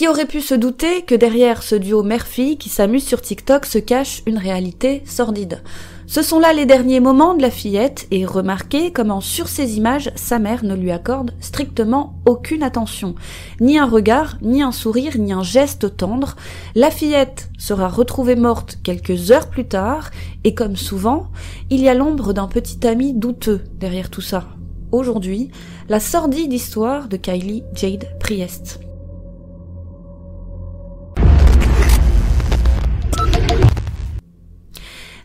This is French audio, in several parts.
Qui aurait pu se douter que derrière ce duo mère-fille qui s'amuse sur TikTok se cache une réalité sordide Ce sont là les derniers moments de la fillette et remarquez comment sur ces images sa mère ne lui accorde strictement aucune attention. Ni un regard, ni un sourire, ni un geste tendre. La fillette sera retrouvée morte quelques heures plus tard et comme souvent, il y a l'ombre d'un petit ami douteux derrière tout ça. Aujourd'hui, la sordide histoire de Kylie Jade Priest.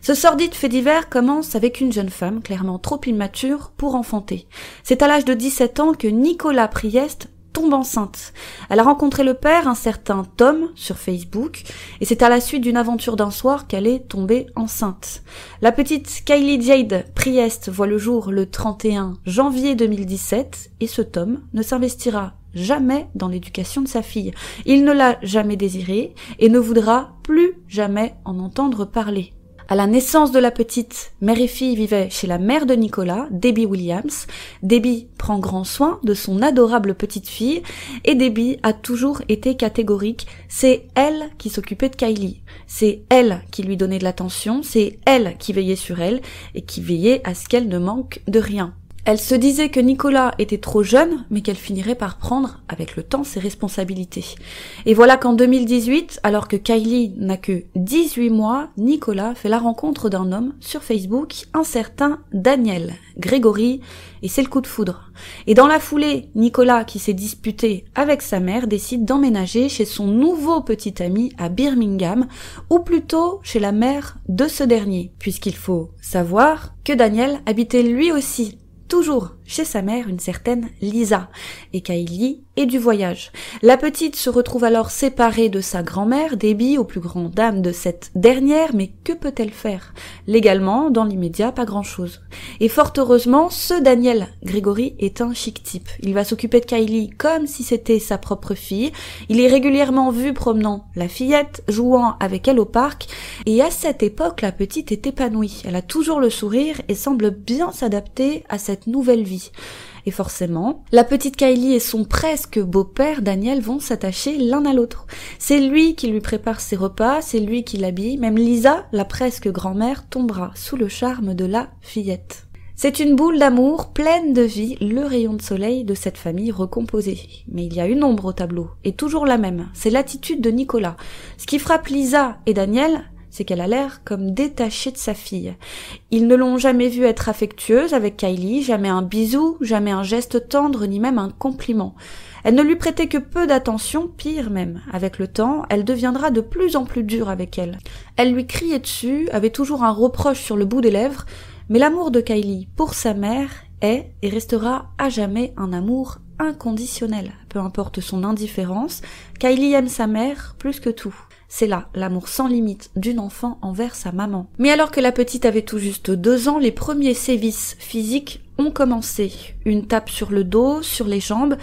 Ce sordide fait divers commence avec une jeune femme clairement trop immature pour enfanter. C'est à l'âge de 17 ans que Nicolas Priest tombe enceinte. Elle a rencontré le père, un certain Tom, sur Facebook, et c'est à la suite d'une aventure d'un soir qu'elle est tombée enceinte. La petite Kylie Jade Priest voit le jour le 31 janvier 2017, et ce Tom ne s'investira jamais dans l'éducation de sa fille. Il ne l'a jamais désirée et ne voudra plus jamais en entendre parler. À la naissance de la petite, mère et fille vivaient chez la mère de Nicolas, Debbie Williams. Debbie prend grand soin de son adorable petite fille et Debbie a toujours été catégorique. C'est elle qui s'occupait de Kylie. C'est elle qui lui donnait de l'attention. C'est elle qui veillait sur elle et qui veillait à ce qu'elle ne manque de rien. Elle se disait que Nicolas était trop jeune, mais qu'elle finirait par prendre, avec le temps, ses responsabilités. Et voilà qu'en 2018, alors que Kylie n'a que 18 mois, Nicolas fait la rencontre d'un homme sur Facebook, un certain Daniel Grégory, et c'est le coup de foudre. Et dans la foulée, Nicolas, qui s'est disputé avec sa mère, décide d'emménager chez son nouveau petit ami à Birmingham, ou plutôt chez la mère de ce dernier, puisqu'il faut savoir que Daniel habitait lui aussi toujours chez sa mère une certaine Lisa, et Kylie et du voyage. La petite se retrouve alors séparée de sa grand-mère, Debbie, aux plus grandes dames de cette dernière, mais que peut-elle faire? Légalement, dans l'immédiat, pas grand-chose. Et fort heureusement, ce Daniel Grégory est un chic type. Il va s'occuper de Kylie comme si c'était sa propre fille. Il est régulièrement vu promenant la fillette, jouant avec elle au parc, et à cette époque, la petite est épanouie. Elle a toujours le sourire et semble bien s'adapter à cette nouvelle vie. Et forcément, la petite Kylie et son presque beau-père Daniel vont s'attacher l'un à l'autre. C'est lui qui lui prépare ses repas, c'est lui qui l'habille, même Lisa, la presque grand-mère, tombera sous le charme de la fillette. C'est une boule d'amour pleine de vie, le rayon de soleil de cette famille recomposée. Mais il y a une ombre au tableau, et toujours la même, c'est l'attitude de Nicolas. Ce qui frappe Lisa et Daniel, c'est qu'elle a l'air comme détachée de sa fille. Ils ne l'ont jamais vue être affectueuse avec Kylie, jamais un bisou, jamais un geste tendre, ni même un compliment. Elle ne lui prêtait que peu d'attention, pire même. Avec le temps, elle deviendra de plus en plus dure avec elle. Elle lui criait dessus, avait toujours un reproche sur le bout des lèvres, mais l'amour de Kylie pour sa mère est et restera à jamais un amour inconditionnel. Peu importe son indifférence, Kylie aime sa mère plus que tout. C'est là l'amour sans limite d'une enfant envers sa maman. Mais alors que la petite avait tout juste deux ans, les premiers sévices physiques ont commencé. Une tape sur le dos, sur les jambes,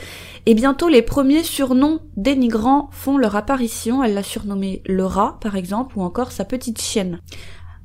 et bientôt les premiers surnoms dénigrants font leur apparition. Elle l'a surnommé le rat, par exemple, ou encore sa petite chienne.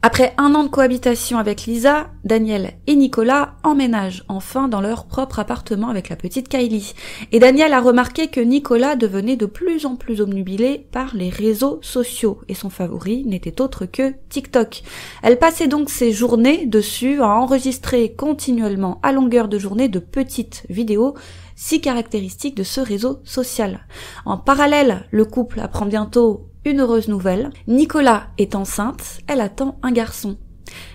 Après un an de cohabitation avec Lisa, Daniel et Nicolas emménagent enfin dans leur propre appartement avec la petite Kylie. Et Daniel a remarqué que Nicolas devenait de plus en plus omnubilé par les réseaux sociaux et son favori n'était autre que TikTok. Elle passait donc ses journées dessus à enregistrer continuellement à longueur de journée de petites vidéos si caractéristiques de ce réseau social. En parallèle, le couple apprend bientôt une heureuse nouvelle. Nicolas est enceinte, elle attend un garçon.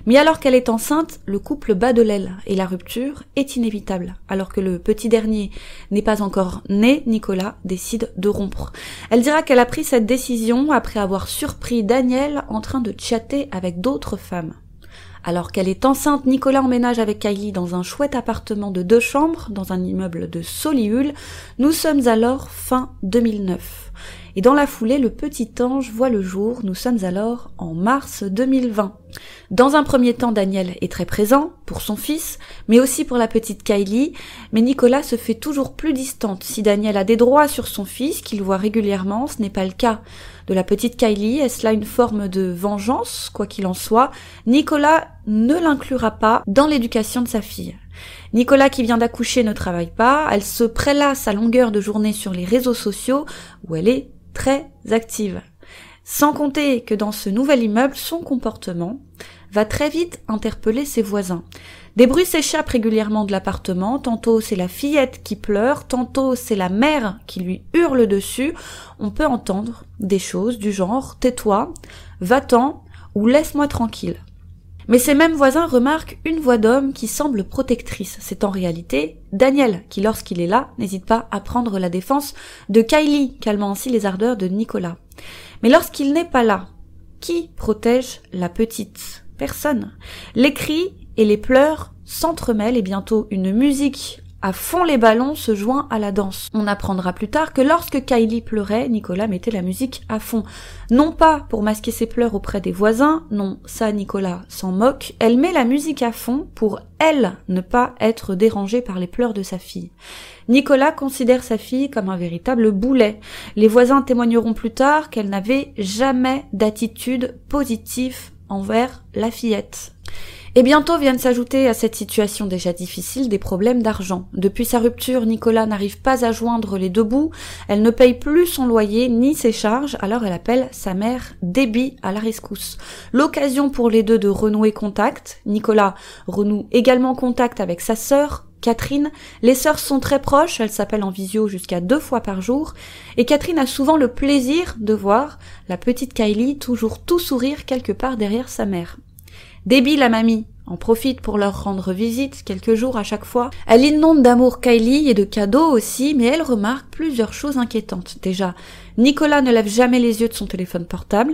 Mais alors qu'elle est enceinte, le couple bat de l'aile et la rupture est inévitable. Alors que le petit dernier n'est pas encore né, Nicolas décide de rompre. Elle dira qu'elle a pris cette décision après avoir surpris Daniel en train de chatter avec d'autres femmes. Alors qu'elle est enceinte, Nicolas emménage avec Kylie dans un chouette appartement de deux chambres dans un immeuble de Solihull. Nous sommes alors fin 2009 et dans la foulée, le petit ange voit le jour, nous sommes alors en mars 2020. Dans un premier temps, Daniel est très présent pour son fils, mais aussi pour la petite Kylie, mais Nicolas se fait toujours plus distante. Si Daniel a des droits sur son fils, qu'il voit régulièrement, ce n'est pas le cas de la petite Kylie. Est-ce là une forme de vengeance? Quoi qu'il en soit, Nicolas ne l'inclura pas dans l'éducation de sa fille. Nicolas qui vient d'accoucher ne travaille pas, elle se prélasse à longueur de journée sur les réseaux sociaux où elle est très active. Sans compter que dans ce nouvel immeuble, son comportement va très vite interpeller ses voisins. Des bruits s'échappent régulièrement de l'appartement, tantôt c'est la fillette qui pleure, tantôt c'est la mère qui lui hurle dessus. On peut entendre des choses du genre tais-toi, va-t'en ou laisse-moi tranquille. Mais ces mêmes voisins remarquent une voix d'homme qui semble protectrice. C'est en réalité Daniel qui, lorsqu'il est là, n'hésite pas à prendre la défense de Kylie, calmant ainsi les ardeurs de Nicolas. Mais lorsqu'il n'est pas là, qui protège la petite Personne? Les cris et les pleurs s'entremêlent et bientôt une musique à fond les ballons se joint à la danse. On apprendra plus tard que lorsque Kylie pleurait, Nicolas mettait la musique à fond. Non pas pour masquer ses pleurs auprès des voisins, non, ça Nicolas s'en moque, elle met la musique à fond pour elle ne pas être dérangée par les pleurs de sa fille. Nicolas considère sa fille comme un véritable boulet. Les voisins témoigneront plus tard qu'elle n'avait jamais d'attitude positive envers la fillette. Et bientôt viennent s'ajouter à cette situation déjà difficile des problèmes d'argent. Depuis sa rupture, Nicolas n'arrive pas à joindre les deux bouts, elle ne paye plus son loyer ni ses charges, alors elle appelle sa mère débit à la rescousse. L'occasion pour les deux de renouer contact. Nicolas renoue également contact avec sa sœur, Catherine, les sœurs sont très proches, elles s'appellent en visio jusqu'à deux fois par jour, et Catherine a souvent le plaisir de voir la petite Kylie toujours tout sourire quelque part derrière sa mère. Débile la mamie en profite pour leur rendre visite quelques jours à chaque fois. Elle inonde d'amour Kylie et de cadeaux aussi, mais elle remarque plusieurs choses inquiétantes. Déjà, Nicolas ne lève jamais les yeux de son téléphone portable.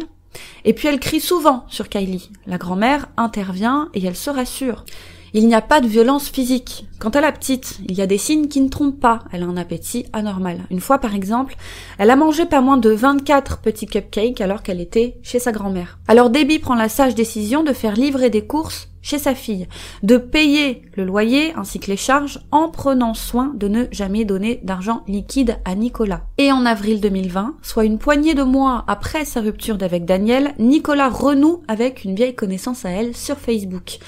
Et puis elle crie souvent sur Kylie. La grand-mère intervient et elle se rassure. Il n'y a pas de violence physique. Quant à la petite, il y a des signes qui ne trompent pas. Elle a un appétit anormal. Une fois, par exemple, elle a mangé pas moins de 24 petits cupcakes alors qu'elle était chez sa grand-mère. Alors Debbie prend la sage décision de faire livrer des courses chez sa fille, de payer le loyer ainsi que les charges en prenant soin de ne jamais donner d'argent liquide à Nicolas. Et en avril 2020, soit une poignée de mois après sa rupture d'avec Daniel, Nicolas renoue avec une vieille connaissance à elle sur Facebook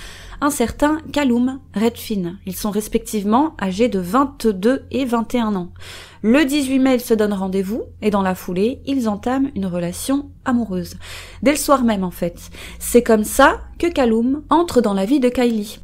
un certain Kaloum Redfin. Ils sont respectivement âgés de 22 et 21 ans. Le 18 mai, ils se donnent rendez-vous et dans la foulée, ils entament une relation amoureuse. Dès le soir même, en fait. C'est comme ça que Kaloum entre dans la vie de Kylie.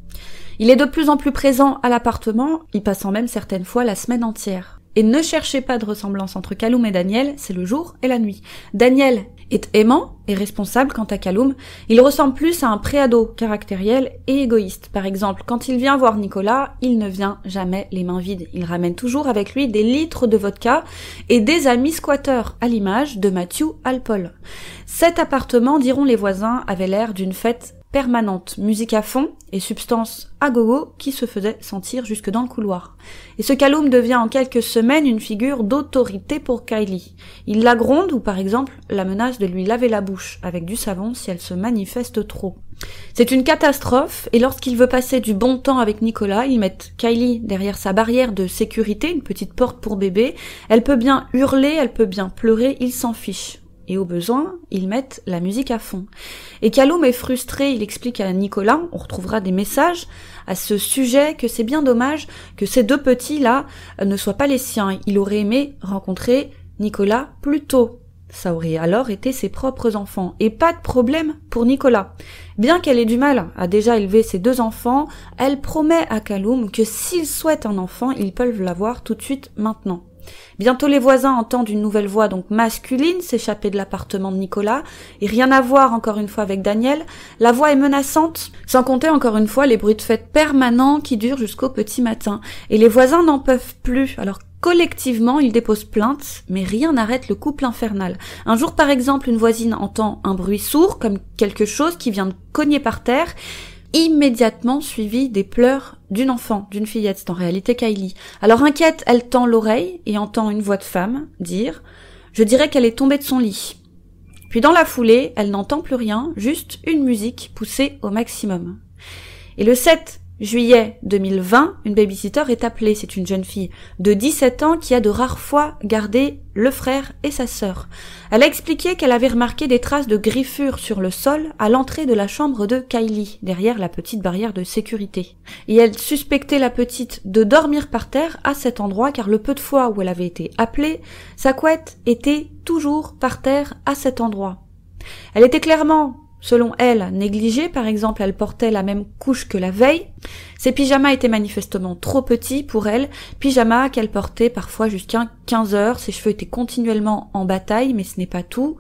Il est de plus en plus présent à l'appartement, y passant même certaines fois la semaine entière. Et ne cherchez pas de ressemblance entre Kaloum et Daniel, c'est le jour et la nuit. Daniel est aimant et responsable quant à Kaloum. Il ressemble plus à un préado caractériel et égoïste. Par exemple, quand il vient voir Nicolas, il ne vient jamais les mains vides. Il ramène toujours avec lui des litres de vodka et des amis squatteurs, à l'image de Matthew Alpol. Cet appartement, diront les voisins, avait l'air d'une fête permanente, musique à fond et substance à gogo qui se faisait sentir jusque dans le couloir. Et ce Kaloum devient en quelques semaines une figure d'autorité pour Kylie. Il la gronde ou par exemple la menace de lui laver la bouche avec du savon si elle se manifeste trop. C'est une catastrophe et lorsqu'il veut passer du bon temps avec Nicolas, ils mettent Kylie derrière sa barrière de sécurité, une petite porte pour bébé. Elle peut bien hurler, elle peut bien pleurer, il s'en fiche et au besoin, ils mettent la musique à fond. Et Kaloum est frustré, il explique à Nicolas, on retrouvera des messages à ce sujet, que c'est bien dommage que ces deux petits-là ne soient pas les siens. Il aurait aimé rencontrer Nicolas plus tôt. Ça aurait alors été ses propres enfants. Et pas de problème pour Nicolas. Bien qu'elle ait du mal à déjà élever ses deux enfants, elle promet à Kaloum que s'il souhaite un enfant, ils peuvent l'avoir tout de suite maintenant. Bientôt les voisins entendent une nouvelle voix donc masculine s'échapper de l'appartement de Nicolas, et rien à voir encore une fois avec Daniel. La voix est menaçante, sans compter encore une fois les bruits de fête permanents qui durent jusqu'au petit matin. Et les voisins n'en peuvent plus, alors Collectivement, ils déposent plainte, mais rien n'arrête le couple infernal. Un jour, par exemple, une voisine entend un bruit sourd, comme quelque chose qui vient de cogner par terre, immédiatement suivi des pleurs d'une enfant, d'une fillette, c'est en réalité Kylie. Alors inquiète, elle tend l'oreille et entend une voix de femme dire Je dirais qu'elle est tombée de son lit. Puis dans la foulée, elle n'entend plus rien, juste une musique poussée au maximum. Et le 7 juillet 2020, une babysitter est appelée. C'est une jeune fille de 17 ans qui a de rares fois gardé le frère et sa sœur. Elle a expliqué qu'elle avait remarqué des traces de griffures sur le sol à l'entrée de la chambre de Kylie, derrière la petite barrière de sécurité. Et elle suspectait la petite de dormir par terre à cet endroit car le peu de fois où elle avait été appelée, sa couette était toujours par terre à cet endroit. Elle était clairement Selon elle, négligée, par exemple, elle portait la même couche que la veille. Ses pyjamas étaient manifestement trop petits pour elle, pyjamas qu'elle portait parfois jusqu'à 15 heures, ses cheveux étaient continuellement en bataille, mais ce n'est pas tout.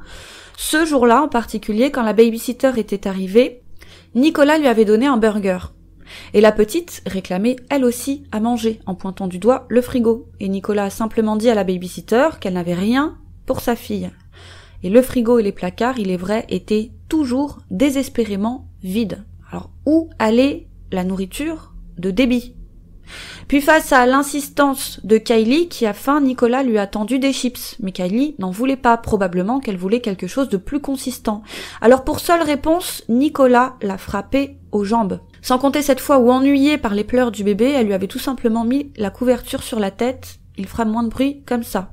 Ce jour-là, en particulier, quand la babysitter était arrivée, Nicolas lui avait donné un burger. Et la petite réclamait elle aussi à manger, en pointant du doigt le frigo. Et Nicolas a simplement dit à la babysitter qu'elle n'avait rien pour sa fille. Et le frigo et les placards, il est vrai, étaient toujours désespérément vides. Alors où allait la nourriture de débit? Puis face à l'insistance de Kylie qui a faim, Nicolas lui a tendu des chips. Mais Kylie n'en voulait pas, probablement qu'elle voulait quelque chose de plus consistant. Alors pour seule réponse, Nicolas l'a frappé aux jambes. Sans compter cette fois où ennuyée par les pleurs du bébé, elle lui avait tout simplement mis la couverture sur la tête. Il fera moins de bruit comme ça.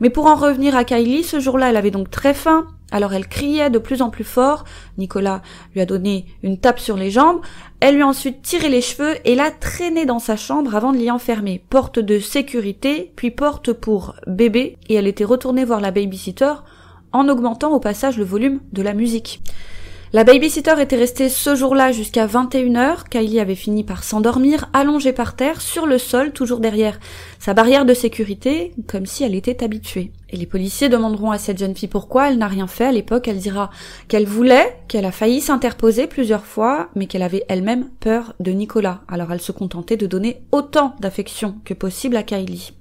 Mais pour en revenir à Kylie, ce jour-là, elle avait donc très faim, alors elle criait de plus en plus fort. Nicolas lui a donné une tape sur les jambes. Elle lui a ensuite tiré les cheveux et l'a traîné dans sa chambre avant de l'y enfermer. Porte de sécurité, puis porte pour bébé, et elle était retournée voir la babysitter en augmentant au passage le volume de la musique. La babysitter était restée ce jour-là jusqu'à 21h. Kylie avait fini par s'endormir, allongée par terre, sur le sol, toujours derrière sa barrière de sécurité, comme si elle était habituée. Et les policiers demanderont à cette jeune fille pourquoi elle n'a rien fait. À l'époque, elle dira qu'elle voulait, qu'elle a failli s'interposer plusieurs fois, mais qu'elle avait elle-même peur de Nicolas. Alors elle se contentait de donner autant d'affection que possible à Kylie.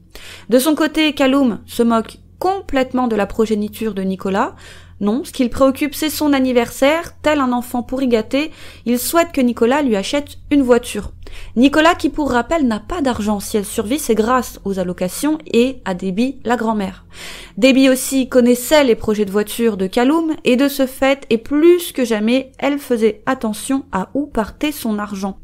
De son côté, Kaloum se moque complètement de la progéniture de Nicolas, non, ce qui préoccupe, c'est son anniversaire. Tel un enfant pourri gâté, il souhaite que Nicolas lui achète une voiture. Nicolas, qui pour rappel n'a pas d'argent, si elle survit, c'est grâce aux allocations et à Debbie, la grand-mère. Debbie aussi connaissait les projets de voiture de Kaloum, et de ce fait, et plus que jamais, elle faisait attention à où partait son argent.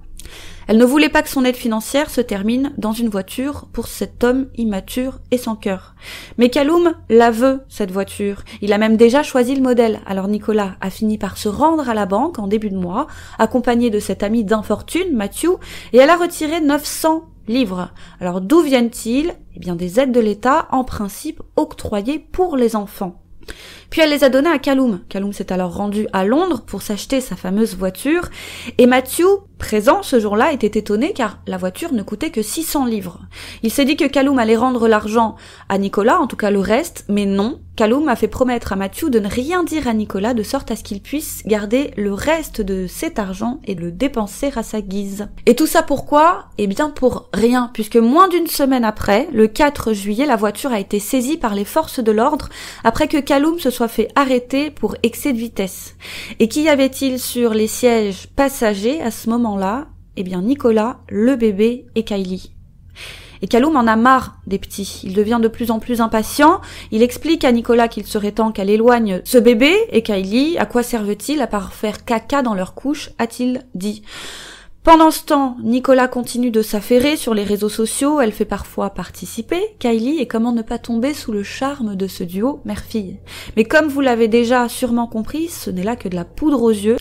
Elle ne voulait pas que son aide financière se termine dans une voiture pour cet homme immature et sans cœur. Mais Kaloum la veut, cette voiture. Il a même déjà choisi le modèle. Alors Nicolas a fini par se rendre à la banque en début de mois, accompagné de cet ami d'infortune, Matthew, et elle a retiré 900 livres. Alors d'où viennent-ils? Eh bien des aides de l'État, en principe octroyées pour les enfants. Puis elle les a donnés à Kaloum. Kaloum s'est alors rendu à Londres pour s'acheter sa fameuse voiture, et Matthew, présent ce jour-là, était étonné car la voiture ne coûtait que 600 livres. Il s'est dit que Kaloum allait rendre l'argent à Nicolas, en tout cas le reste, mais non, Kaloum a fait promettre à Mathieu de ne rien dire à Nicolas de sorte à ce qu'il puisse garder le reste de cet argent et le dépenser à sa guise. Et tout ça pourquoi? Eh bien pour rien, puisque moins d'une semaine après, le 4 juillet, la voiture a été saisie par les forces de l'ordre après que Kaloum se soit fait arrêter pour excès de vitesse. Et qu'y avait-il sur les sièges passagers à ce moment-là Eh bien Nicolas, le bébé et Kylie. Et Kaloum en a marre des petits. Il devient de plus en plus impatient. Il explique à Nicolas qu'il serait temps qu'elle éloigne ce bébé et Kylie, à quoi servent-ils à part faire caca dans leur couche, a-t-il dit. Pendant ce temps, Nicolas continue de s'affairer sur les réseaux sociaux, elle fait parfois participer Kylie et comment ne pas tomber sous le charme de ce duo mère-fille. Mais comme vous l'avez déjà sûrement compris, ce n'est là que de la poudre aux yeux.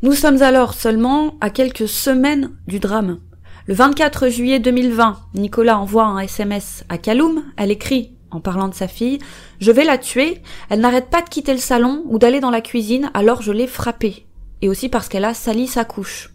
Nous sommes alors seulement à quelques semaines du drame. Le 24 juillet 2020, Nicolas envoie un SMS à Kaloum. Elle écrit, en parlant de sa fille, Je vais la tuer. Elle n'arrête pas de quitter le salon ou d'aller dans la cuisine, alors je l'ai frappée. Et aussi parce qu'elle a sali sa couche.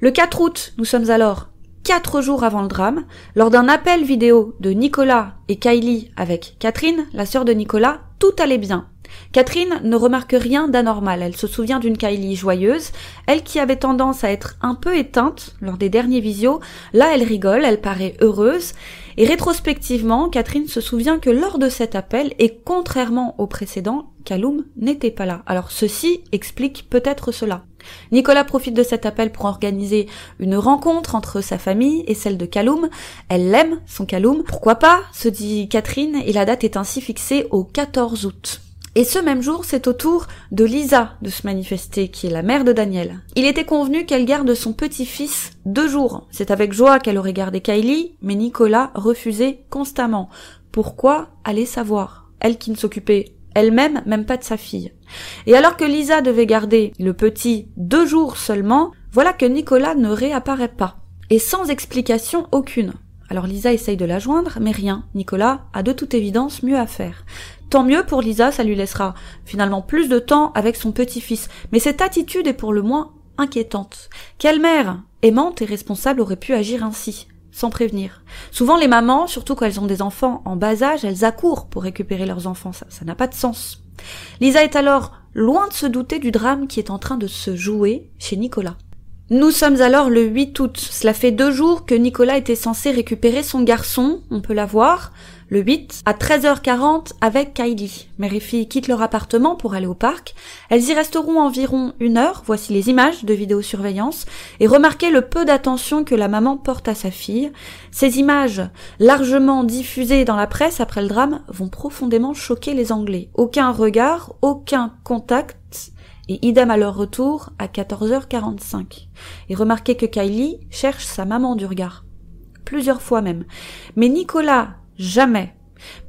Le 4 août, nous sommes alors quatre jours avant le drame, lors d'un appel vidéo de Nicolas et Kylie avec Catherine, la sœur de Nicolas, tout allait bien. Catherine ne remarque rien d'anormal, elle se souvient d'une Kylie joyeuse, elle qui avait tendance à être un peu éteinte lors des derniers visios, là elle rigole, elle paraît heureuse, et rétrospectivement, Catherine se souvient que lors de cet appel, et contrairement au précédent, Kaloum n'était pas là. Alors ceci explique peut-être cela. Nicolas profite de cet appel pour organiser une rencontre entre sa famille et celle de Kaloum. Elle l'aime, son Kaloum. Pourquoi pas se dit Catherine, et la date est ainsi fixée au 14 août. Et ce même jour, c'est au tour de Lisa de se manifester, qui est la mère de Daniel. Il était convenu qu'elle garde son petit-fils deux jours. C'est avec joie qu'elle aurait gardé Kylie, mais Nicolas refusait constamment. Pourquoi Allez savoir? Elle qui ne s'occupait elle-même même pas de sa fille. Et alors que Lisa devait garder le petit deux jours seulement, voilà que Nicolas ne réapparaît pas. Et sans explication aucune. Alors Lisa essaye de la joindre, mais rien. Nicolas a de toute évidence mieux à faire. Tant mieux pour Lisa, ça lui laissera finalement plus de temps avec son petit-fils. Mais cette attitude est pour le moins inquiétante. Quelle mère aimante et responsable aurait pu agir ainsi sans prévenir? Souvent les mamans, surtout quand elles ont des enfants en bas âge, elles accourent pour récupérer leurs enfants. Ça, n'a pas de sens. Lisa est alors loin de se douter du drame qui est en train de se jouer chez Nicolas. Nous sommes alors le 8 août. Cela fait deux jours que Nicolas était censé récupérer son garçon, on peut la voir, le 8, à 13h40 avec Kylie. Mère et fille quittent leur appartement pour aller au parc. Elles y resteront environ une heure, voici les images de vidéosurveillance, et remarquez le peu d'attention que la maman porte à sa fille. Ces images, largement diffusées dans la presse après le drame, vont profondément choquer les Anglais. Aucun regard, aucun contact, et idem à leur retour à 14h45. Et remarquez que Kylie cherche sa maman du regard. Plusieurs fois même. Mais Nicolas, jamais,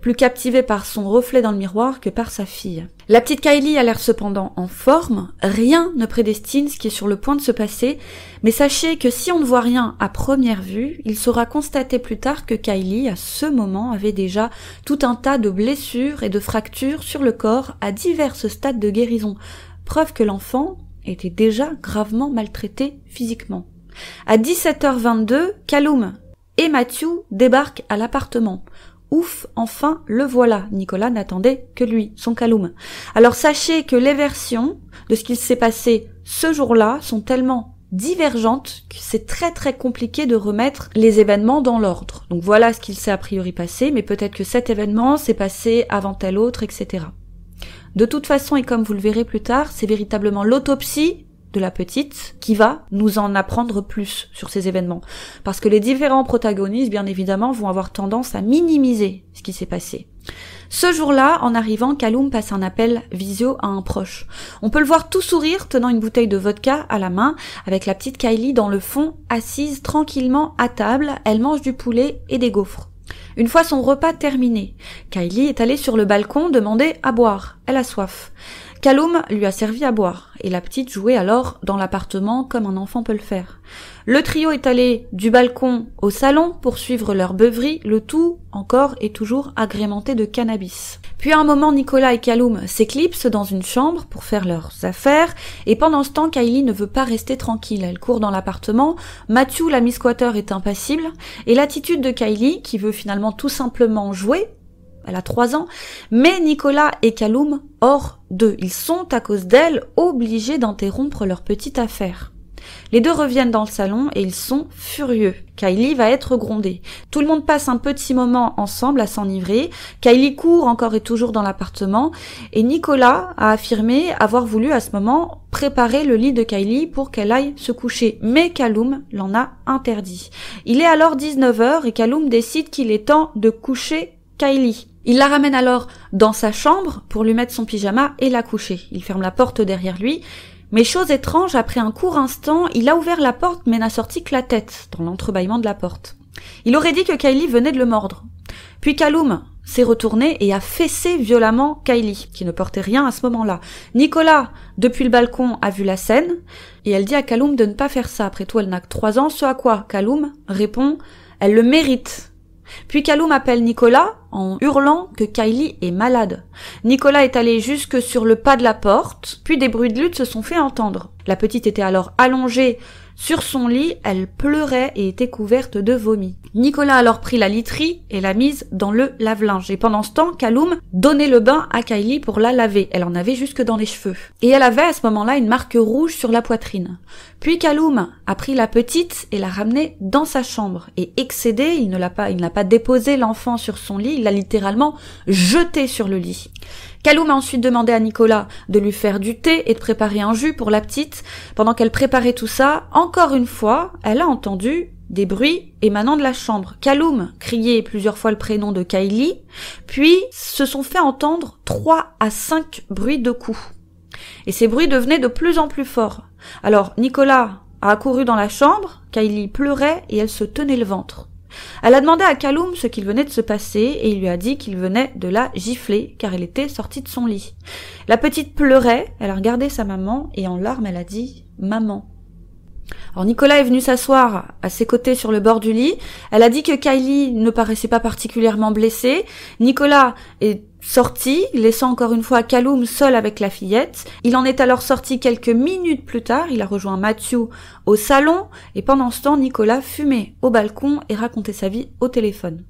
plus captivé par son reflet dans le miroir que par sa fille. La petite Kylie a l'air cependant en forme, rien ne prédestine ce qui est sur le point de se passer, mais sachez que si on ne voit rien à première vue, il sera constaté plus tard que Kylie, à ce moment, avait déjà tout un tas de blessures et de fractures sur le corps à divers stades de guérison, preuve que l'enfant était déjà gravement maltraité physiquement. À 17h22, Callum et Matthew débarquent à l'appartement. Ouf, enfin, le voilà. Nicolas n'attendait que lui, son Callum. Alors sachez que les versions de ce qu'il s'est passé ce jour-là sont tellement divergentes que c'est très très compliqué de remettre les événements dans l'ordre. Donc voilà ce qu'il s'est a priori passé, mais peut-être que cet événement s'est passé avant tel autre, etc. De toute façon, et comme vous le verrez plus tard, c'est véritablement l'autopsie de la petite qui va nous en apprendre plus sur ces événements. Parce que les différents protagonistes, bien évidemment, vont avoir tendance à minimiser ce qui s'est passé. Ce jour-là, en arrivant, Kaloum passe un appel visio à un proche. On peut le voir tout sourire, tenant une bouteille de vodka à la main, avec la petite Kylie dans le fond, assise tranquillement à table, elle mange du poulet et des gaufres. Une fois son repas terminé, Kylie est allée sur le balcon demander à boire. Elle a soif. Kaloum lui a servi à boire, et la petite jouait alors dans l'appartement comme un enfant peut le faire. Le trio est allé du balcon au salon pour suivre leur beuverie, le tout encore et toujours agrémenté de cannabis. Puis à un moment, Nicolas et Kaloum s'éclipsent dans une chambre pour faire leurs affaires, et pendant ce temps, Kylie ne veut pas rester tranquille. Elle court dans l'appartement, Matthew, la Miss Squatter, est impassible, et l'attitude de Kylie, qui veut finalement tout simplement jouer, elle a trois ans, mais Nicolas et Kaloum hors d'eux. Ils sont, à cause d'elle, obligés d'interrompre leur petite affaire. Les deux reviennent dans le salon et ils sont furieux. Kylie va être grondée. Tout le monde passe un petit moment ensemble à s'enivrer. Kylie court encore et toujours dans l'appartement et Nicolas a affirmé avoir voulu à ce moment préparer le lit de Kylie pour qu'elle aille se coucher. Mais Kaloum l'en a interdit. Il est alors 19h et Kaloum décide qu'il est temps de coucher Kylie. Il la ramène alors dans sa chambre pour lui mettre son pyjama et la coucher. Il ferme la porte derrière lui. Mais chose étrange, après un court instant, il a ouvert la porte mais n'a sorti que la tête dans l'entrebâillement de la porte. Il aurait dit que Kylie venait de le mordre. Puis Kaloum s'est retourné et a fessé violemment Kylie, qui ne portait rien à ce moment-là. Nicolas, depuis le balcon, a vu la scène, et elle dit à Kaloum de ne pas faire ça. Après tout, elle n'a que trois ans, ce à quoi Kaloum répond, elle le mérite. Puis Kaloum appelle Nicolas en hurlant que Kylie est malade. Nicolas est allé jusque sur le pas de la porte, puis des bruits de lutte se sont fait entendre. La petite était alors allongée sur son lit, elle pleurait et était couverte de vomi. Nicolas alors pris la literie et l'a mise dans le lave-linge. Et pendant ce temps, Kaloum donnait le bain à Kylie pour la laver. Elle en avait jusque dans les cheveux. Et elle avait à ce moment-là une marque rouge sur la poitrine. Puis Kaloum a pris la petite et l'a ramenée dans sa chambre. Et excédé, il ne l'a pas, il n'a pas déposé l'enfant sur son lit, il l'a littéralement jeté sur le lit. Kaloum a ensuite demandé à Nicolas de lui faire du thé et de préparer un jus pour la petite. Pendant qu'elle préparait tout ça, encore une fois, elle a entendu des bruits émanant de la chambre. Kaloum criait plusieurs fois le prénom de Kylie, puis se sont fait entendre trois à cinq bruits de coups. Et ces bruits devenaient de plus en plus forts. Alors Nicolas a accouru dans la chambre, Kylie pleurait et elle se tenait le ventre. Elle a demandé à Kaloum ce qu'il venait de se passer et il lui a dit qu'il venait de la gifler car elle était sortie de son lit. La petite pleurait, elle a regardé sa maman et en larmes elle a dit Maman. Alors Nicolas est venu s'asseoir à ses côtés sur le bord du lit. Elle a dit que Kylie ne paraissait pas particulièrement blessée. Nicolas est sorti, laissant encore une fois Kaloum seul avec la fillette. Il en est alors sorti quelques minutes plus tard, il a rejoint Mathieu au salon, et pendant ce temps, Nicolas fumait au balcon et racontait sa vie au téléphone.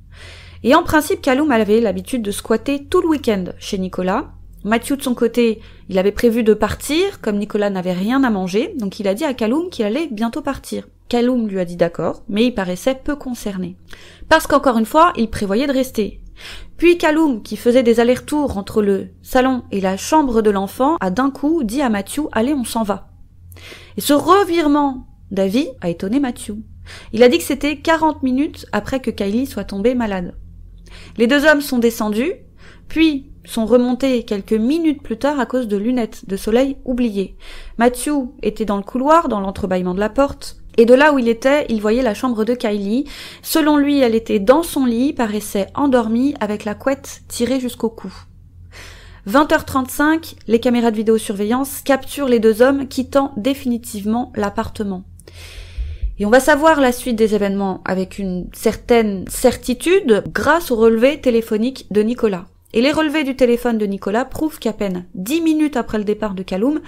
Et en principe, Kaloum avait l'habitude de squatter tout le week-end chez Nicolas. Mathieu de son côté, il avait prévu de partir, comme Nicolas n'avait rien à manger, donc il a dit à Kaloum qu'il allait bientôt partir. Kaloum lui a dit d'accord, mais il paraissait peu concerné. Parce qu'encore une fois, il prévoyait de rester. Puis Kaloum, qui faisait des allers-retours entre le salon et la chambre de l'enfant, a d'un coup dit à Mathieu Allez, on s'en va. Et ce revirement d'avis a étonné Mathieu. Il a dit que c'était 40 minutes après que Kylie soit tombée malade. Les deux hommes sont descendus, puis sont remontés quelques minutes plus tard à cause de lunettes de soleil oubliées. Mathieu était dans le couloir, dans l'entrebâillement de la porte, et de là où il était, il voyait la chambre de Kylie. Selon lui, elle était dans son lit, paraissait endormie, avec la couette tirée jusqu'au cou. 20h35, les caméras de vidéosurveillance capturent les deux hommes quittant définitivement l'appartement. Et on va savoir la suite des événements avec une certaine certitude grâce au relevé téléphonique de Nicolas. Et les relevés du téléphone de Nicolas prouvent qu'à peine dix minutes après le départ de Kaloum,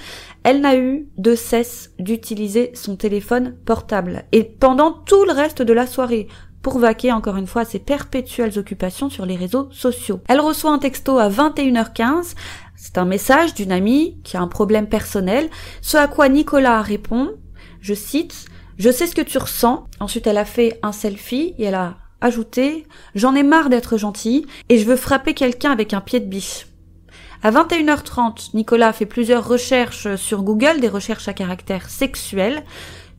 elle n'a eu de cesse d'utiliser son téléphone portable. Et pendant tout le reste de la soirée, pour vaquer encore une fois ses perpétuelles occupations sur les réseaux sociaux. Elle reçoit un texto à 21h15. C'est un message d'une amie qui a un problème personnel, ce à quoi Nicolas répond, je cite, je sais ce que tu ressens. Ensuite, elle a fait un selfie et elle a ajouter J'en ai marre d'être gentil et je veux frapper quelqu'un avec un pied de biche. À 21h30, Nicolas fait plusieurs recherches sur Google, des recherches à caractère sexuel.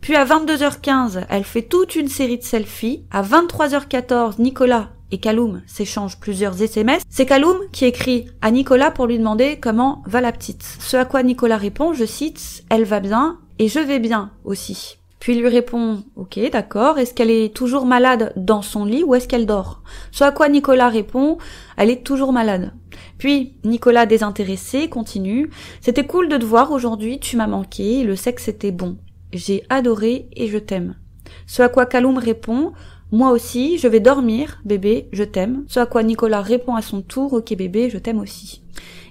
Puis à 22h15, elle fait toute une série de selfies. À 23h14, Nicolas et Kaloum s'échangent plusieurs SMS. C'est Kaloum qui écrit à Nicolas pour lui demander comment va la petite. Ce à quoi Nicolas répond, je cite, Elle va bien et je vais bien aussi. Puis il lui répond Ok, d'accord, est-ce qu'elle est toujours malade dans son lit ou est-ce qu'elle dort? Ce à quoi Nicolas répond Elle est toujours malade. Puis Nicolas désintéressé continue C'était cool de te voir aujourd'hui, tu m'as manqué, le sexe était bon. J'ai adoré et je t'aime. Ce à quoi Kaloum répond moi aussi, je vais dormir, bébé, je t'aime. Ce à quoi Nicolas répond à son tour, ok bébé, je t'aime aussi.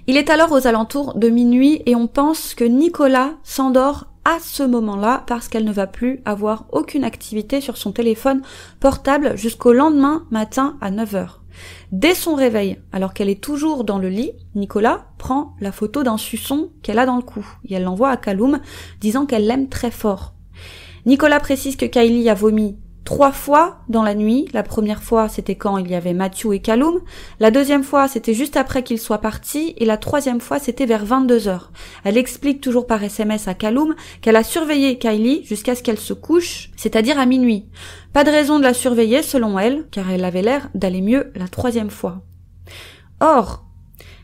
Il est alors aux alentours de minuit et on pense que Nicolas s'endort à ce moment-là parce qu'elle ne va plus avoir aucune activité sur son téléphone portable jusqu'au lendemain matin à 9h. Dès son réveil, alors qu'elle est toujours dans le lit, Nicolas prend la photo d'un suçon qu'elle a dans le cou et elle l'envoie à Kaloum disant qu'elle l'aime très fort. Nicolas précise que Kylie a vomi trois fois dans la nuit. La première fois, c'était quand il y avait Mathieu et Kaloum. La deuxième fois, c'était juste après qu'ils soient partis. Et la troisième fois, c'était vers 22 heures. Elle explique toujours par SMS à Kaloum qu'elle a surveillé Kylie jusqu'à ce qu'elle se couche, c'est-à-dire à minuit. Pas de raison de la surveiller, selon elle, car elle avait l'air d'aller mieux la troisième fois. Or,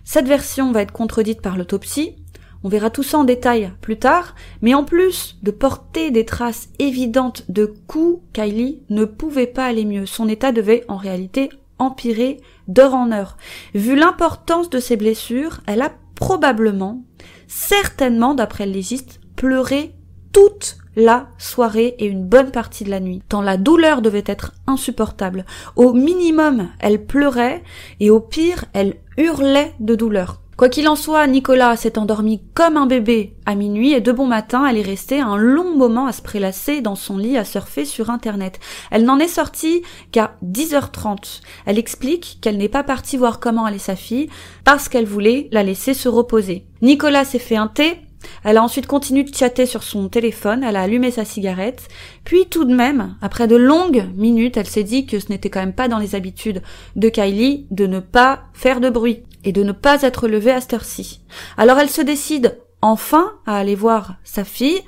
cette version va être contredite par l'autopsie, on verra tout ça en détail plus tard, mais en plus de porter des traces évidentes de coups, Kylie ne pouvait pas aller mieux. Son état devait en réalité empirer d'heure en heure. Vu l'importance de ses blessures, elle a probablement, certainement d'après le légiste, pleuré toute la soirée et une bonne partie de la nuit, tant la douleur devait être insupportable. Au minimum, elle pleurait et au pire, elle hurlait de douleur. Quoi qu'il en soit, Nicolas s'est endormi comme un bébé à minuit et de bon matin, elle est restée un long moment à se prélasser dans son lit à surfer sur Internet. Elle n'en est sortie qu'à 10h30. Elle explique qu'elle n'est pas partie voir comment allait sa fille parce qu'elle voulait la laisser se reposer. Nicolas s'est fait un thé, elle a ensuite continué de chatter sur son téléphone, elle a allumé sa cigarette, puis tout de même, après de longues minutes, elle s'est dit que ce n'était quand même pas dans les habitudes de Kylie de ne pas faire de bruit et de ne pas être levée à cette heure-ci. Alors elle se décide enfin à aller voir sa fille,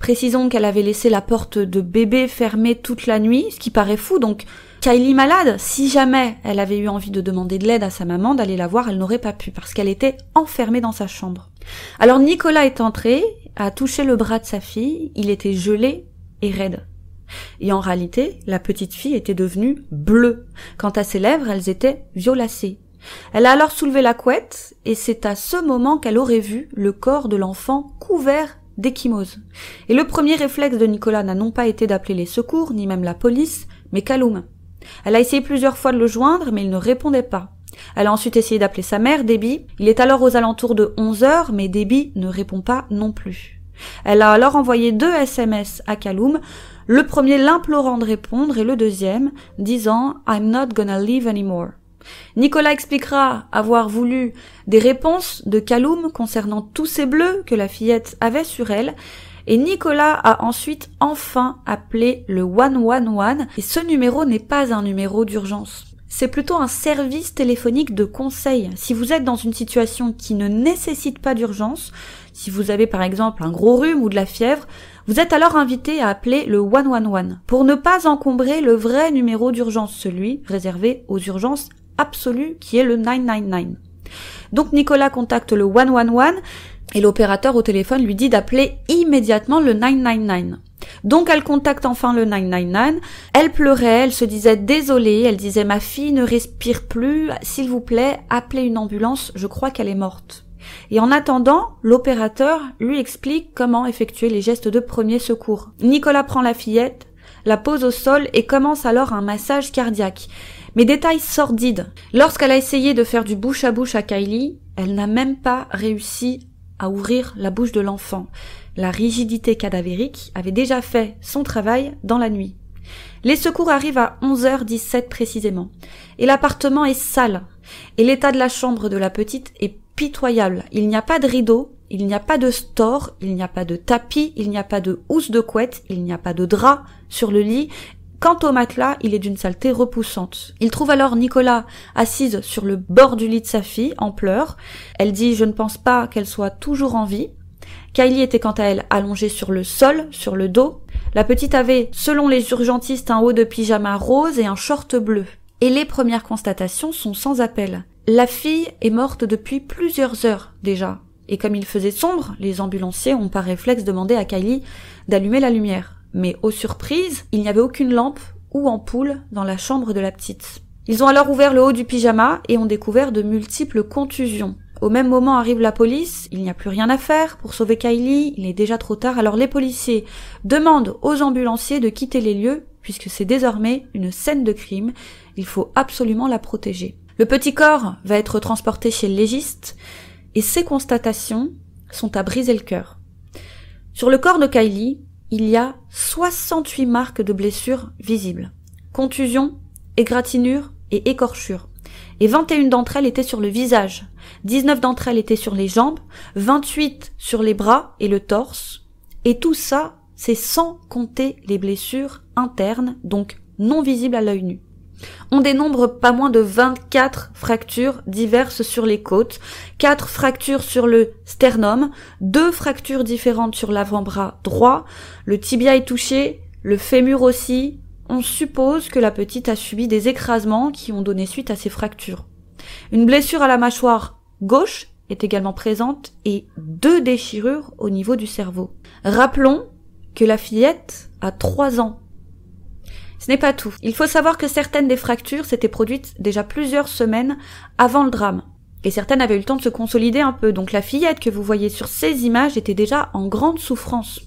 Précisons qu'elle avait laissé la porte de bébé fermée toute la nuit, ce qui paraît fou, donc Kylie malade, si jamais elle avait eu envie de demander de l'aide à sa maman, d'aller la voir, elle n'aurait pas pu, parce qu'elle était enfermée dans sa chambre. Alors Nicolas est entré, a touché le bras de sa fille, il était gelé et raide. Et en réalité, la petite fille était devenue bleue. Quant à ses lèvres, elles étaient violacées. Elle a alors soulevé la couette, et c'est à ce moment qu'elle aurait vu le corps de l'enfant couvert d'échymose. Et le premier réflexe de Nicolas n'a non pas été d'appeler les secours, ni même la police, mais Kaloum. Elle a essayé plusieurs fois de le joindre, mais il ne répondait pas. Elle a ensuite essayé d'appeler sa mère, Debbie. Il est alors aux alentours de 11 heures, mais Debbie ne répond pas non plus. Elle a alors envoyé deux SMS à Kaloum, le premier l'implorant de répondre et le deuxième disant I'm not gonna leave anymore. Nicolas expliquera avoir voulu des réponses de Kaloum concernant tous ces bleus que la fillette avait sur elle, et Nicolas a ensuite enfin appelé le 111, et ce numéro n'est pas un numéro d'urgence. C'est plutôt un service téléphonique de conseil. Si vous êtes dans une situation qui ne nécessite pas d'urgence, si vous avez par exemple un gros rhume ou de la fièvre, vous êtes alors invité à appeler le 111 pour ne pas encombrer le vrai numéro d'urgence, celui réservé aux urgences absolues qui est le 999. Donc Nicolas contacte le 111 et l'opérateur au téléphone lui dit d'appeler immédiatement le 999. Donc elle contacte enfin le 999. Elle pleurait, elle se disait désolée, elle disait ma fille ne respire plus, s'il vous plaît, appelez une ambulance, je crois qu'elle est morte. Et en attendant, l'opérateur lui explique comment effectuer les gestes de premier secours. Nicolas prend la fillette, la pose au sol et commence alors un massage cardiaque. Mais détail sordide, lorsqu'elle a essayé de faire du bouche à bouche à Kylie, elle n'a même pas réussi à ouvrir la bouche de l'enfant. La rigidité cadavérique avait déjà fait son travail dans la nuit. Les secours arrivent à 11h17 précisément. Et l'appartement est sale. Et l'état de la chambre de la petite est pitoyable. Il n'y a pas de rideau, il n'y a pas de store, il n'y a pas de tapis, il n'y a pas de housse de couette, il n'y a pas de drap sur le lit. Quant au matelas, il est d'une saleté repoussante. Il trouve alors Nicolas assise sur le bord du lit de sa fille, en pleurs. Elle dit je ne pense pas qu'elle soit toujours en vie. Kylie était quant à elle allongée sur le sol, sur le dos. La petite avait, selon les urgentistes, un haut de pyjama rose et un short bleu. Et les premières constatations sont sans appel. La fille est morte depuis plusieurs heures déjà. Et comme il faisait sombre, les ambulanciers ont par réflexe demandé à Kylie d'allumer la lumière. Mais aux surprises, il n'y avait aucune lampe ou ampoule dans la chambre de la petite. Ils ont alors ouvert le haut du pyjama et ont découvert de multiples contusions. Au même moment arrive la police, il n'y a plus rien à faire pour sauver Kylie, il est déjà trop tard, alors les policiers demandent aux ambulanciers de quitter les lieux, puisque c'est désormais une scène de crime, il faut absolument la protéger. Le petit corps va être transporté chez le légiste, et ces constatations sont à briser le cœur. Sur le corps de Kylie, il y a 68 marques de blessures visibles. Contusions, égratignures et écorchures et 21 d'entre elles étaient sur le visage, 19 d'entre elles étaient sur les jambes, 28 sur les bras et le torse, et tout ça, c'est sans compter les blessures internes, donc non visibles à l'œil nu. On dénombre pas moins de 24 fractures diverses sur les côtes, 4 fractures sur le sternum, 2 fractures différentes sur l'avant-bras droit, le tibia est touché, le fémur aussi, on suppose que la petite a subi des écrasements qui ont donné suite à ces fractures. Une blessure à la mâchoire gauche est également présente et deux déchirures au niveau du cerveau. Rappelons que la fillette a trois ans. Ce n'est pas tout. Il faut savoir que certaines des fractures s'étaient produites déjà plusieurs semaines avant le drame. Et certaines avaient eu le temps de se consolider un peu. Donc la fillette que vous voyez sur ces images était déjà en grande souffrance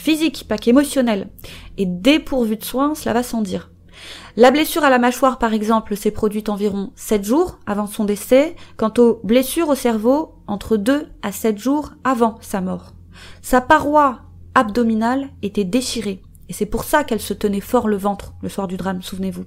physique, pas qu'émotionnel, et dépourvu de soins, cela va sans dire. La blessure à la mâchoire, par exemple, s'est produite environ 7 jours avant son décès, quant aux blessures au cerveau, entre 2 à 7 jours avant sa mort. Sa paroi abdominale était déchirée, et c'est pour ça qu'elle se tenait fort le ventre le soir du drame, souvenez-vous.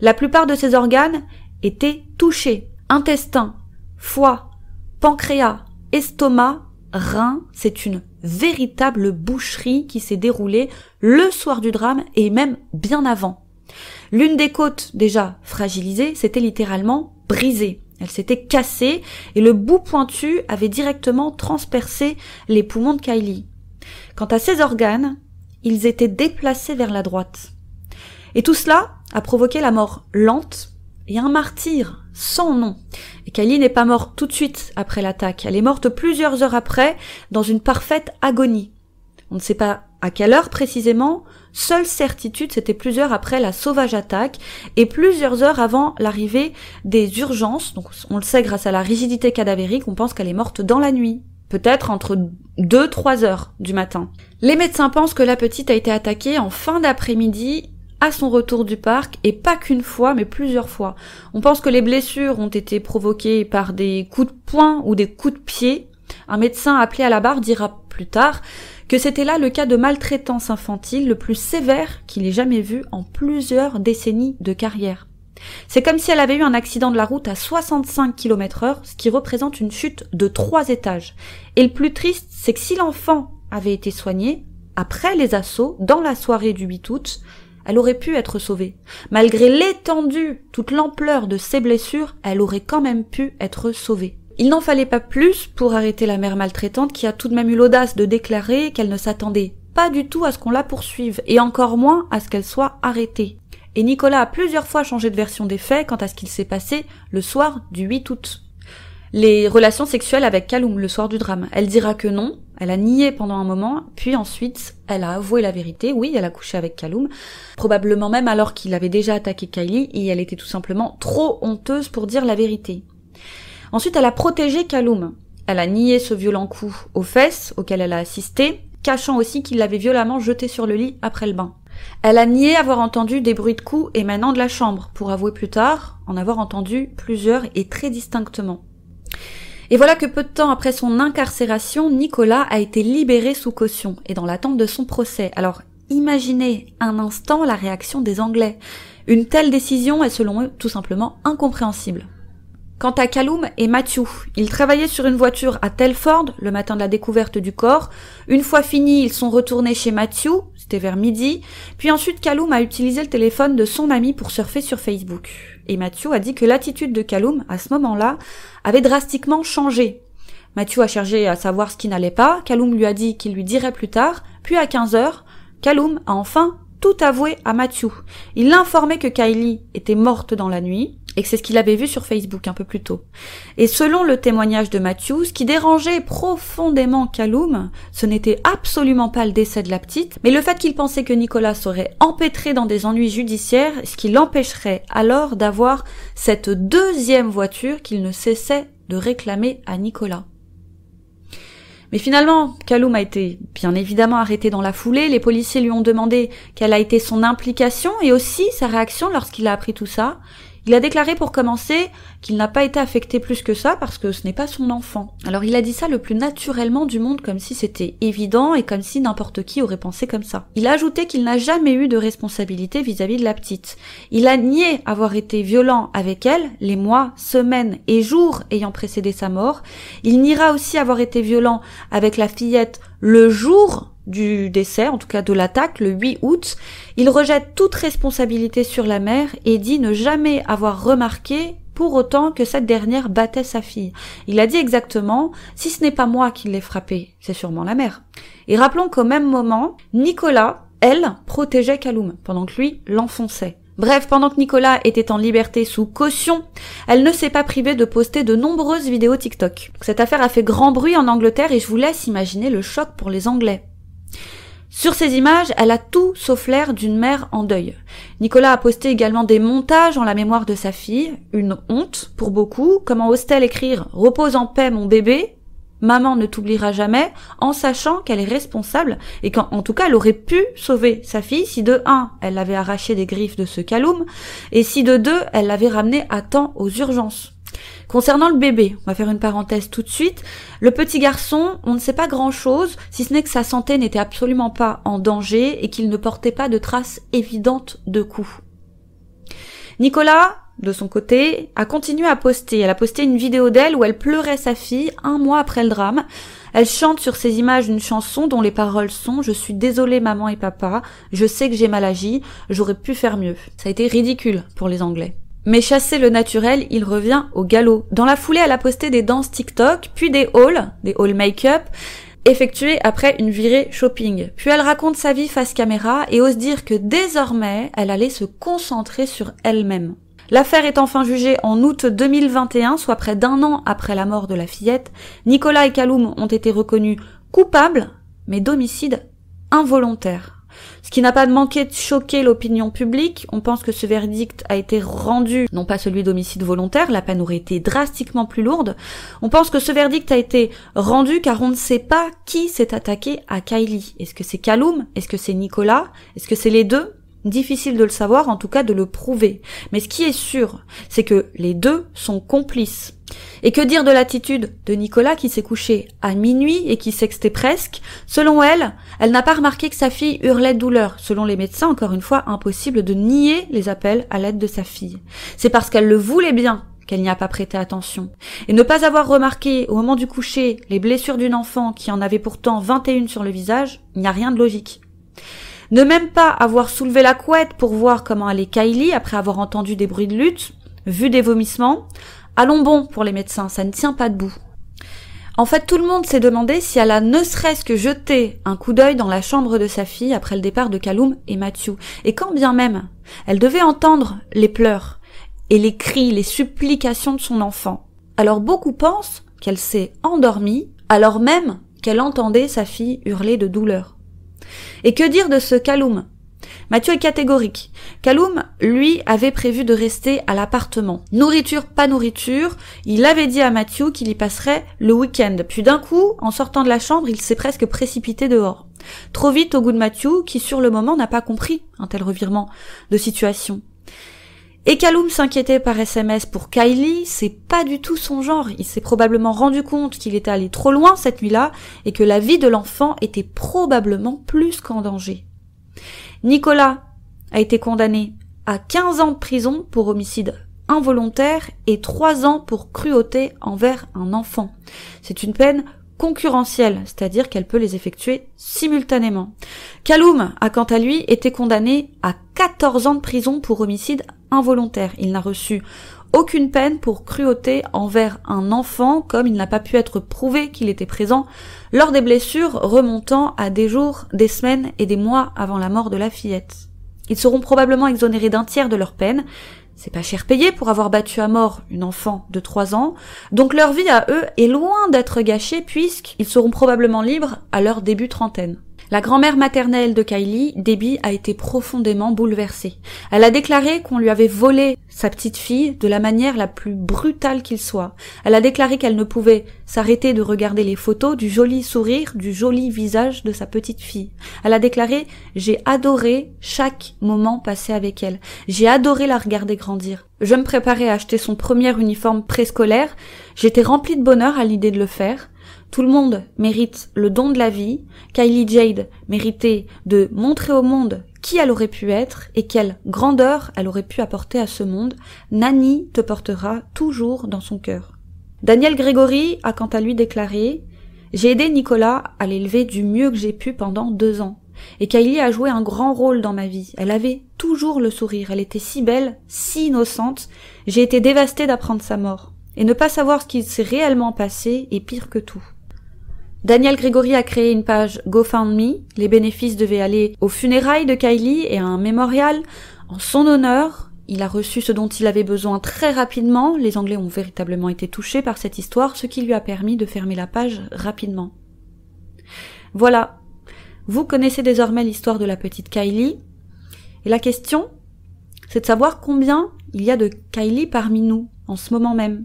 La plupart de ses organes étaient touchés. Intestin, foie, pancréas, estomac, rein, c'est une véritable boucherie qui s'est déroulée le soir du drame et même bien avant. L'une des côtes déjà fragilisées s'était littéralement brisée. Elle s'était cassée et le bout pointu avait directement transpercé les poumons de Kylie. Quant à ses organes, ils étaient déplacés vers la droite. Et tout cela a provoqué la mort lente et un martyr sans nom. Et Kylie n'est pas morte tout de suite après l'attaque. Elle est morte plusieurs heures après dans une parfaite agonie. On ne sait pas à quelle heure précisément, seule certitude c'était plusieurs après la sauvage attaque et plusieurs heures avant l'arrivée des urgences. Donc on le sait grâce à la rigidité cadavérique, on pense qu'elle est morte dans la nuit. Peut-être entre 2-3 heures du matin. Les médecins pensent que la petite a été attaquée en fin d'après-midi à son retour du parc, et pas qu'une fois, mais plusieurs fois. On pense que les blessures ont été provoquées par des coups de poing ou des coups de pied. Un médecin appelé à la barre dira plus tard que c'était là le cas de maltraitance infantile le plus sévère qu'il ait jamais vu en plusieurs décennies de carrière. C'est comme si elle avait eu un accident de la route à 65 km heure, ce qui représente une chute de trois étages. Et le plus triste, c'est que si l'enfant avait été soigné, après les assauts, dans la soirée du 8 août, elle aurait pu être sauvée. Malgré l'étendue, toute l'ampleur de ses blessures, elle aurait quand même pu être sauvée. Il n'en fallait pas plus pour arrêter la mère maltraitante qui a tout de même eu l'audace de déclarer qu'elle ne s'attendait pas du tout à ce qu'on la poursuive, et encore moins à ce qu'elle soit arrêtée. Et Nicolas a plusieurs fois changé de version des faits quant à ce qu'il s'est passé le soir du 8 août. Les relations sexuelles avec Kaloum le soir du drame. Elle dira que non, elle a nié pendant un moment, puis ensuite, elle a avoué la vérité. Oui, elle a couché avec Kaloum, probablement même alors qu'il avait déjà attaqué Kylie, et elle était tout simplement trop honteuse pour dire la vérité. Ensuite, elle a protégé Kaloum. Elle a nié ce violent coup aux fesses auquel elle a assisté, cachant aussi qu'il l'avait violemment jeté sur le lit après le bain. Elle a nié avoir entendu des bruits de coups émanant de la chambre, pour avouer plus tard en avoir entendu plusieurs et très distinctement. Et voilà que peu de temps après son incarcération, Nicolas a été libéré sous caution et dans l'attente de son procès. Alors imaginez un instant la réaction des Anglais. Une telle décision est selon eux tout simplement incompréhensible. Quant à Kaloum et Matthew, ils travaillaient sur une voiture à Telford le matin de la découverte du corps. Une fois fini, ils sont retournés chez Matthew, c'était vers midi. Puis ensuite, Kaloum a utilisé le téléphone de son ami pour surfer sur Facebook. Et Matthew a dit que l'attitude de Kaloum, à ce moment-là, avait drastiquement changé. Matthew a cherché à savoir ce qui n'allait pas. Kaloum lui a dit qu'il lui dirait plus tard. Puis à 15 heures, Kaloum a enfin tout avoué à Matthew. Il l'informait que Kylie était morte dans la nuit et que c'est ce qu'il avait vu sur Facebook un peu plus tôt. Et selon le témoignage de Matthew, ce qui dérangeait profondément Kaloum, ce n'était absolument pas le décès de la petite, mais le fait qu'il pensait que Nicolas serait empêtré dans des ennuis judiciaires, ce qui l'empêcherait alors d'avoir cette deuxième voiture qu'il ne cessait de réclamer à Nicolas. Mais finalement, Kaloum a été bien évidemment arrêté dans la foulée. Les policiers lui ont demandé quelle a été son implication et aussi sa réaction lorsqu'il a appris tout ça. Il a déclaré pour commencer qu'il n'a pas été affecté plus que ça parce que ce n'est pas son enfant. Alors il a dit ça le plus naturellement du monde comme si c'était évident et comme si n'importe qui aurait pensé comme ça. Il a ajouté qu'il n'a jamais eu de responsabilité vis-à-vis de la petite. Il a nié avoir été violent avec elle les mois, semaines et jours ayant précédé sa mort. Il niera aussi avoir été violent avec la fillette le jour du décès, en tout cas de l'attaque, le 8 août, il rejette toute responsabilité sur la mère et dit ne jamais avoir remarqué pour autant que cette dernière battait sa fille. Il a dit exactement, si ce n'est pas moi qui l'ai frappée, c'est sûrement la mère. Et rappelons qu'au même moment, Nicolas, elle, protégeait Kaloum, pendant que lui l'enfonçait. Bref, pendant que Nicolas était en liberté sous caution, elle ne s'est pas privée de poster de nombreuses vidéos TikTok. Cette affaire a fait grand bruit en Angleterre et je vous laisse imaginer le choc pour les Anglais. Sur ces images, elle a tout sauf l'air d'une mère en deuil. Nicolas a posté également des montages en la mémoire de sa fille, une honte pour beaucoup, comment ose-t-elle écrire Repose en paix mon bébé Maman ne t'oubliera jamais, en sachant qu'elle est responsable et qu'en tout cas elle aurait pu sauver sa fille si de un elle l'avait arraché des griffes de ce caloum et si de deux elle l'avait ramené à temps aux urgences. Concernant le bébé, on va faire une parenthèse tout de suite. Le petit garçon, on ne sait pas grand chose, si ce n'est que sa santé n'était absolument pas en danger et qu'il ne portait pas de traces évidentes de coups. Nicolas, de son côté, a continué à poster. Elle a posté une vidéo d'elle où elle pleurait sa fille un mois après le drame. Elle chante sur ces images une chanson dont les paroles sont Je suis désolée maman et papa, je sais que j'ai mal agi, j'aurais pu faire mieux. Ça a été ridicule pour les Anglais. Mais chasser le naturel, il revient au galop. Dans la foulée, elle a posté des danses TikTok, puis des hauls, des hauls make-up, effectuée après une virée shopping. Puis elle raconte sa vie face caméra et ose dire que désormais, elle allait se concentrer sur elle-même. L'affaire est enfin jugée en août 2021, soit près d'un an après la mort de la fillette. Nicolas et Kaloum ont été reconnus coupables, mais d'homicide involontaire. Qui n'a pas manqué de choquer l'opinion publique, on pense que ce verdict a été rendu, non pas celui d'homicide volontaire, la peine aurait été drastiquement plus lourde, on pense que ce verdict a été rendu car on ne sait pas qui s'est attaqué à Kylie. Est-ce que c'est Kaloum? Est-ce que c'est Nicolas? Est-ce que c'est les deux? Difficile de le savoir, en tout cas de le prouver. Mais ce qui est sûr, c'est que les deux sont complices. Et que dire de l'attitude de Nicolas qui s'est couché à minuit et qui sextait presque Selon elle, elle n'a pas remarqué que sa fille hurlait de douleur. Selon les médecins, encore une fois, impossible de nier les appels à l'aide de sa fille. C'est parce qu'elle le voulait bien qu'elle n'y a pas prêté attention. Et ne pas avoir remarqué au moment du coucher les blessures d'une enfant qui en avait pourtant 21 sur le visage, il n'y a rien de logique. Ne même pas avoir soulevé la couette pour voir comment allait Kylie après avoir entendu des bruits de lutte, vu des vomissements. Allons bon pour les médecins, ça ne tient pas debout. En fait, tout le monde s'est demandé si elle a ne serait-ce que jeté un coup d'œil dans la chambre de sa fille après le départ de Kaloum et Matthew. Et quand bien même, elle devait entendre les pleurs et les cris, les supplications de son enfant. Alors beaucoup pensent qu'elle s'est endormie alors même qu'elle entendait sa fille hurler de douleur. Et que dire de ce Kaloum? Mathieu est catégorique. Kaloum, lui, avait prévu de rester à l'appartement. Nourriture, pas nourriture. Il avait dit à Mathieu qu'il y passerait le week-end. Puis d'un coup, en sortant de la chambre, il s'est presque précipité dehors. Trop vite au goût de Mathieu, qui sur le moment n'a pas compris un tel revirement de situation. Et Kaloum s'inquiétait par SMS pour Kylie, c'est pas du tout son genre. Il s'est probablement rendu compte qu'il était allé trop loin cette nuit-là et que la vie de l'enfant était probablement plus qu'en danger. Nicolas a été condamné à 15 ans de prison pour homicide involontaire et 3 ans pour cruauté envers un enfant. C'est une peine concurrentielle, c'est-à-dire qu'elle peut les effectuer simultanément. Kaloum a quant à lui été condamné à 14 ans de prison pour homicide involontaire. Il n'a reçu aucune peine pour cruauté envers un enfant, comme il n'a pas pu être prouvé qu'il était présent lors des blessures remontant à des jours, des semaines et des mois avant la mort de la fillette. Ils seront probablement exonérés d'un tiers de leur peine, c'est pas cher payé pour avoir battu à mort une enfant de 3 ans, donc leur vie à eux est loin d'être gâchée puisqu'ils seront probablement libres à leur début trentaine. La grand-mère maternelle de Kylie, Debbie, a été profondément bouleversée. Elle a déclaré qu'on lui avait volé sa petite fille de la manière la plus brutale qu'il soit. Elle a déclaré qu'elle ne pouvait s'arrêter de regarder les photos du joli sourire, du joli visage de sa petite fille. Elle a déclaré j'ai adoré chaque moment passé avec elle. J'ai adoré la regarder grandir. Je me préparais à acheter son premier uniforme préscolaire. J'étais remplie de bonheur à l'idée de le faire. Tout le monde mérite le don de la vie. Kylie Jade méritait de montrer au monde qui elle aurait pu être et quelle grandeur elle aurait pu apporter à ce monde. Nani te portera toujours dans son cœur. Daniel Grégory a quant à lui déclaré J'ai aidé Nicolas à l'élever du mieux que j'ai pu pendant deux ans. Et Kylie a joué un grand rôle dans ma vie. Elle avait toujours le sourire. Elle était si belle, si innocente. J'ai été dévastée d'apprendre sa mort. Et ne pas savoir ce qui s'est réellement passé est pire que tout. Daniel Grégory a créé une page GoFundMe. Les bénéfices devaient aller aux funérailles de Kylie et à un mémorial en son honneur. Il a reçu ce dont il avait besoin très rapidement. Les Anglais ont véritablement été touchés par cette histoire, ce qui lui a permis de fermer la page rapidement. Voilà. Vous connaissez désormais l'histoire de la petite Kylie. Et la question, c'est de savoir combien il y a de Kylie parmi nous en ce moment même.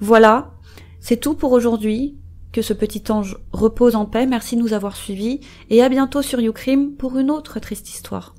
Voilà. C'est tout pour aujourd'hui. Que ce petit ange repose en paix, merci de nous avoir suivis, et à bientôt sur YouCrim pour une autre triste histoire.